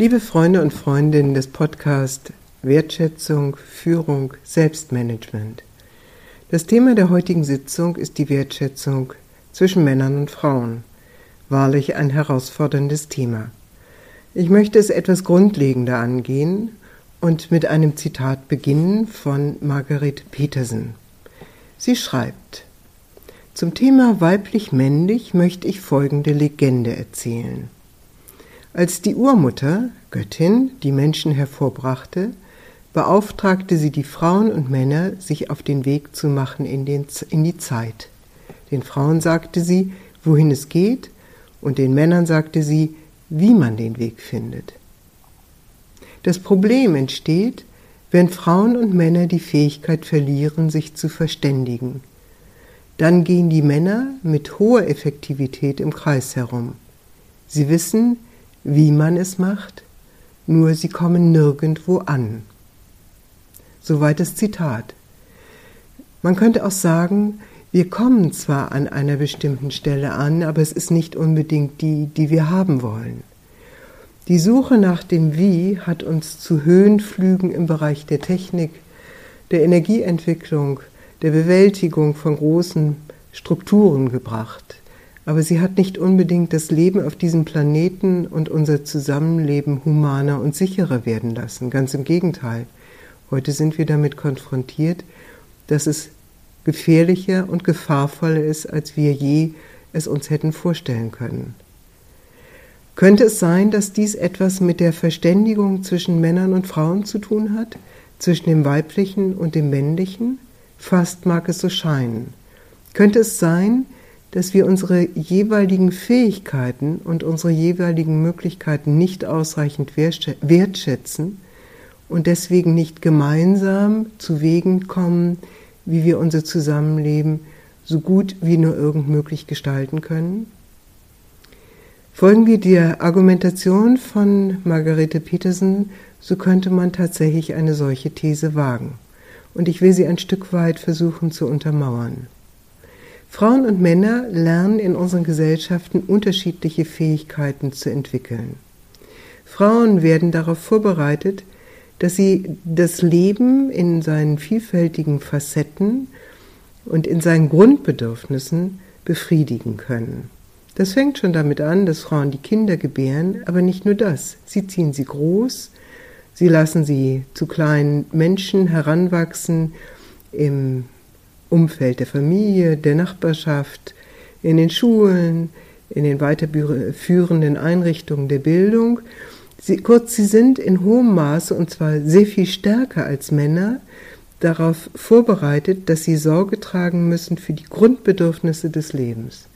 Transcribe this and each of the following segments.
Liebe Freunde und Freundinnen des Podcasts Wertschätzung, Führung, Selbstmanagement. Das Thema der heutigen Sitzung ist die Wertschätzung zwischen Männern und Frauen. Wahrlich ein herausforderndes Thema. Ich möchte es etwas grundlegender angehen und mit einem Zitat beginnen von Margaret Petersen. Sie schreibt, zum Thema weiblich-männlich möchte ich folgende Legende erzählen. Als die Urmutter, Göttin, die Menschen hervorbrachte, beauftragte sie die Frauen und Männer, sich auf den Weg zu machen in, den, in die Zeit. Den Frauen sagte sie, wohin es geht, und den Männern sagte sie, wie man den Weg findet. Das Problem entsteht, wenn Frauen und Männer die Fähigkeit verlieren, sich zu verständigen. Dann gehen die Männer mit hoher Effektivität im Kreis herum. Sie wissen, wie man es macht, nur sie kommen nirgendwo an. Soweit das Zitat. Man könnte auch sagen, wir kommen zwar an einer bestimmten Stelle an, aber es ist nicht unbedingt die, die wir haben wollen. Die Suche nach dem Wie hat uns zu Höhenflügen im Bereich der Technik, der Energieentwicklung, der Bewältigung von großen Strukturen gebracht aber sie hat nicht unbedingt das Leben auf diesem Planeten und unser Zusammenleben humaner und sicherer werden lassen. Ganz im Gegenteil. Heute sind wir damit konfrontiert, dass es gefährlicher und gefahrvoller ist, als wir je es uns hätten vorstellen können. Könnte es sein, dass dies etwas mit der Verständigung zwischen Männern und Frauen zu tun hat, zwischen dem weiblichen und dem männlichen? Fast mag es so scheinen. Könnte es sein, dass wir unsere jeweiligen Fähigkeiten und unsere jeweiligen Möglichkeiten nicht ausreichend wertschätzen und deswegen nicht gemeinsam zu Wegen kommen, wie wir unser Zusammenleben so gut wie nur irgend möglich gestalten können? Folgen wir der Argumentation von Margarete Petersen, so könnte man tatsächlich eine solche These wagen. Und ich will sie ein Stück weit versuchen zu untermauern. Frauen und Männer lernen in unseren Gesellschaften unterschiedliche Fähigkeiten zu entwickeln. Frauen werden darauf vorbereitet, dass sie das Leben in seinen vielfältigen Facetten und in seinen Grundbedürfnissen befriedigen können. Das fängt schon damit an, dass Frauen die Kinder gebären, aber nicht nur das. Sie ziehen sie groß, sie lassen sie zu kleinen Menschen heranwachsen im Umfeld der Familie, der Nachbarschaft, in den Schulen, in den weiterführenden Einrichtungen der Bildung. Sie, kurz, sie sind in hohem Maße und zwar sehr viel stärker als Männer darauf vorbereitet, dass sie Sorge tragen müssen für die Grundbedürfnisse des Lebens.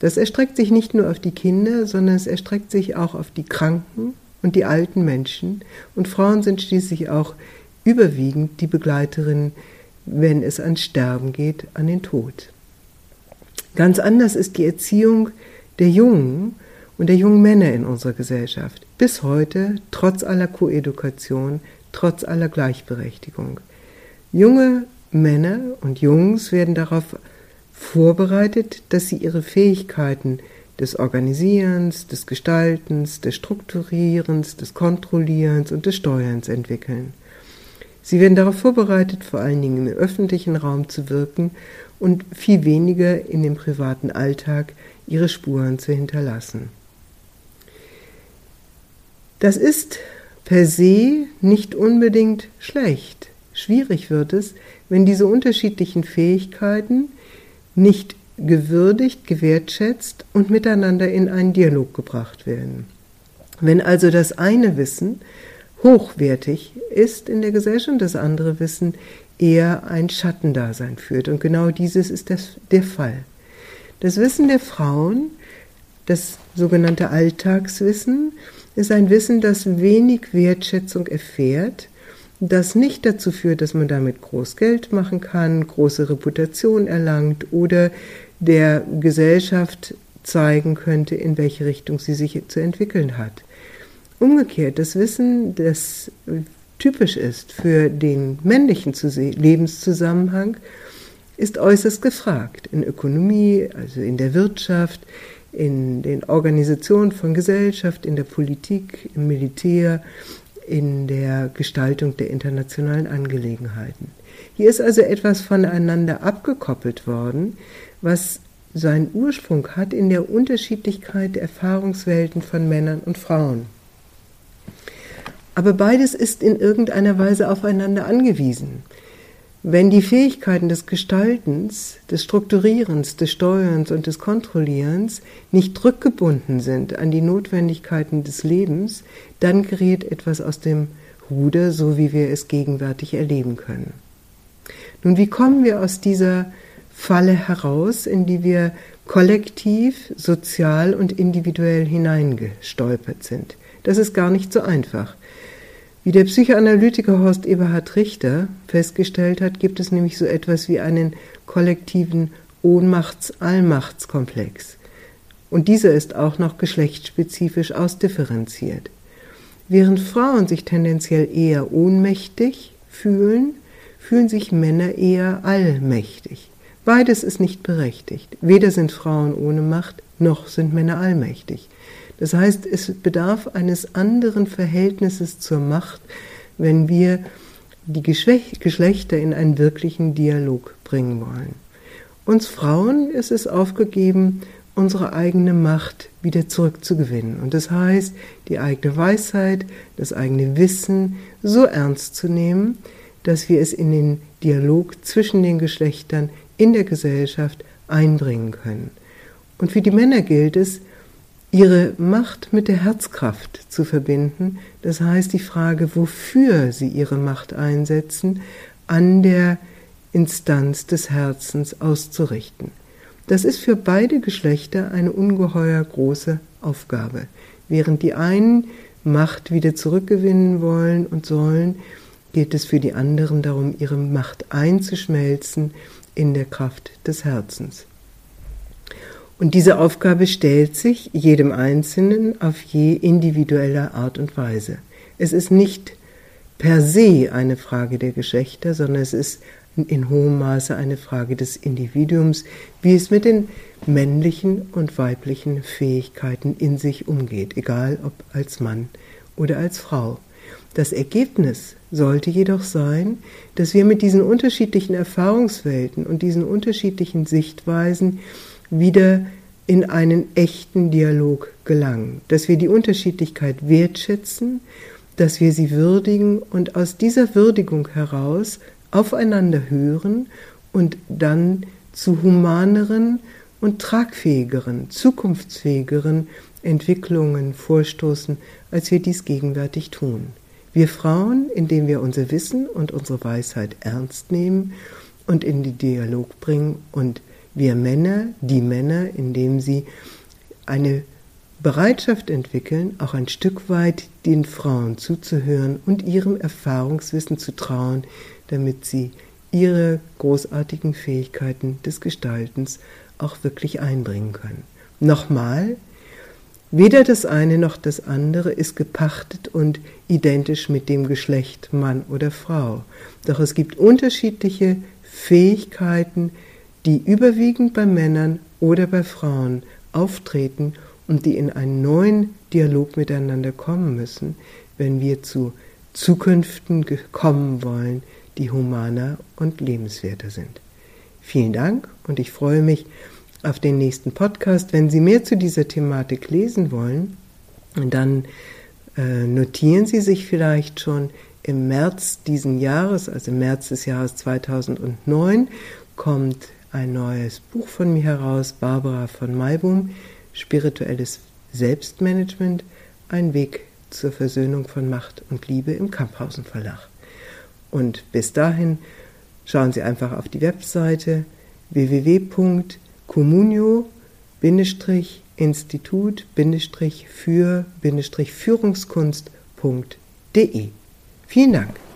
Das erstreckt sich nicht nur auf die Kinder, sondern es erstreckt sich auch auf die Kranken und die alten Menschen. Und Frauen sind schließlich auch überwiegend die Begleiterinnen wenn es ans Sterben geht, an den Tod. Ganz anders ist die Erziehung der Jungen und der jungen Männer in unserer Gesellschaft. Bis heute, trotz aller Koedukation, trotz aller Gleichberechtigung. Junge Männer und Jungs werden darauf vorbereitet, dass sie ihre Fähigkeiten des Organisierens, des Gestaltens, des Strukturierens, des Kontrollierens und des Steuerns entwickeln. Sie werden darauf vorbereitet, vor allen Dingen im öffentlichen Raum zu wirken und viel weniger in dem privaten Alltag ihre Spuren zu hinterlassen. Das ist per se nicht unbedingt schlecht. Schwierig wird es, wenn diese unterschiedlichen Fähigkeiten nicht gewürdigt, gewertschätzt und miteinander in einen Dialog gebracht werden. Wenn also das eine Wissen hochwertig ist in der Gesellschaft das andere Wissen eher ein Schattendasein führt. Und genau dieses ist das, der Fall. Das Wissen der Frauen, das sogenannte Alltagswissen, ist ein Wissen, das wenig Wertschätzung erfährt, das nicht dazu führt, dass man damit groß Geld machen kann, große Reputation erlangt oder der Gesellschaft zeigen könnte, in welche Richtung sie sich zu entwickeln hat. Umgekehrt, das Wissen, das typisch ist für den männlichen Lebenszusammenhang, ist äußerst gefragt. In Ökonomie, also in der Wirtschaft, in den Organisationen von Gesellschaft, in der Politik, im Militär, in der Gestaltung der internationalen Angelegenheiten. Hier ist also etwas voneinander abgekoppelt worden, was seinen Ursprung hat in der Unterschiedlichkeit der Erfahrungswelten von Männern und Frauen. Aber beides ist in irgendeiner Weise aufeinander angewiesen. Wenn die Fähigkeiten des Gestaltens, des Strukturierens, des Steuerns und des Kontrollierens nicht rückgebunden sind an die Notwendigkeiten des Lebens, dann gerät etwas aus dem Ruder, so wie wir es gegenwärtig erleben können. Nun, wie kommen wir aus dieser Falle heraus, in die wir kollektiv, sozial und individuell hineingestolpert sind? Das ist gar nicht so einfach. Wie der Psychoanalytiker Horst Eberhard Richter festgestellt hat, gibt es nämlich so etwas wie einen kollektiven Ohnmachts-Allmachtskomplex. Und dieser ist auch noch geschlechtsspezifisch ausdifferenziert. Während Frauen sich tendenziell eher ohnmächtig fühlen, fühlen sich Männer eher allmächtig. Beides ist nicht berechtigt. Weder sind Frauen ohne Macht, noch sind Männer allmächtig. Das heißt, es bedarf eines anderen Verhältnisses zur Macht, wenn wir die Geschlechter in einen wirklichen Dialog bringen wollen. Uns Frauen ist es aufgegeben, unsere eigene Macht wieder zurückzugewinnen. Und das heißt, die eigene Weisheit, das eigene Wissen so ernst zu nehmen, dass wir es in den Dialog zwischen den Geschlechtern in der Gesellschaft einbringen können. Und für die Männer gilt es, ihre Macht mit der Herzkraft zu verbinden, das heißt die Frage, wofür sie ihre Macht einsetzen, an der Instanz des Herzens auszurichten. Das ist für beide Geschlechter eine ungeheuer große Aufgabe. Während die einen Macht wieder zurückgewinnen wollen und sollen, geht es für die anderen darum, ihre Macht einzuschmelzen in der Kraft des Herzens. Und diese Aufgabe stellt sich jedem Einzelnen auf je individuelle Art und Weise. Es ist nicht per se eine Frage der Geschlechter, sondern es ist in hohem Maße eine Frage des Individuums, wie es mit den männlichen und weiblichen Fähigkeiten in sich umgeht, egal ob als Mann oder als Frau. Das Ergebnis sollte jedoch sein, dass wir mit diesen unterschiedlichen Erfahrungswelten und diesen unterschiedlichen Sichtweisen wieder in einen echten Dialog gelangen, dass wir die Unterschiedlichkeit wertschätzen, dass wir sie würdigen und aus dieser Würdigung heraus aufeinander hören und dann zu humaneren und tragfähigeren, zukunftsfähigeren Entwicklungen vorstoßen, als wir dies gegenwärtig tun. Wir Frauen, indem wir unser Wissen und unsere Weisheit ernst nehmen und in den Dialog bringen und wir Männer, die Männer, indem sie eine Bereitschaft entwickeln, auch ein Stück weit den Frauen zuzuhören und ihrem Erfahrungswissen zu trauen, damit sie ihre großartigen Fähigkeiten des Gestaltens auch wirklich einbringen können. Nochmal, weder das eine noch das andere ist gepachtet und identisch mit dem Geschlecht Mann oder Frau. Doch es gibt unterschiedliche Fähigkeiten, die überwiegend bei Männern oder bei Frauen auftreten und die in einen neuen Dialog miteinander kommen müssen, wenn wir zu Zukünften kommen wollen, die humaner und lebenswerter sind. Vielen Dank und ich freue mich auf den nächsten Podcast. Wenn Sie mehr zu dieser Thematik lesen wollen, dann äh, notieren Sie sich vielleicht schon im März diesen Jahres, also im März des Jahres 2009, kommt ein neues Buch von mir heraus, Barbara von Maibum, Spirituelles Selbstmanagement, ein Weg zur Versöhnung von Macht und Liebe im Kamphausen Verlag. Und bis dahin schauen Sie einfach auf die Webseite www.communio-institut-für-führungskunst.de. Vielen Dank.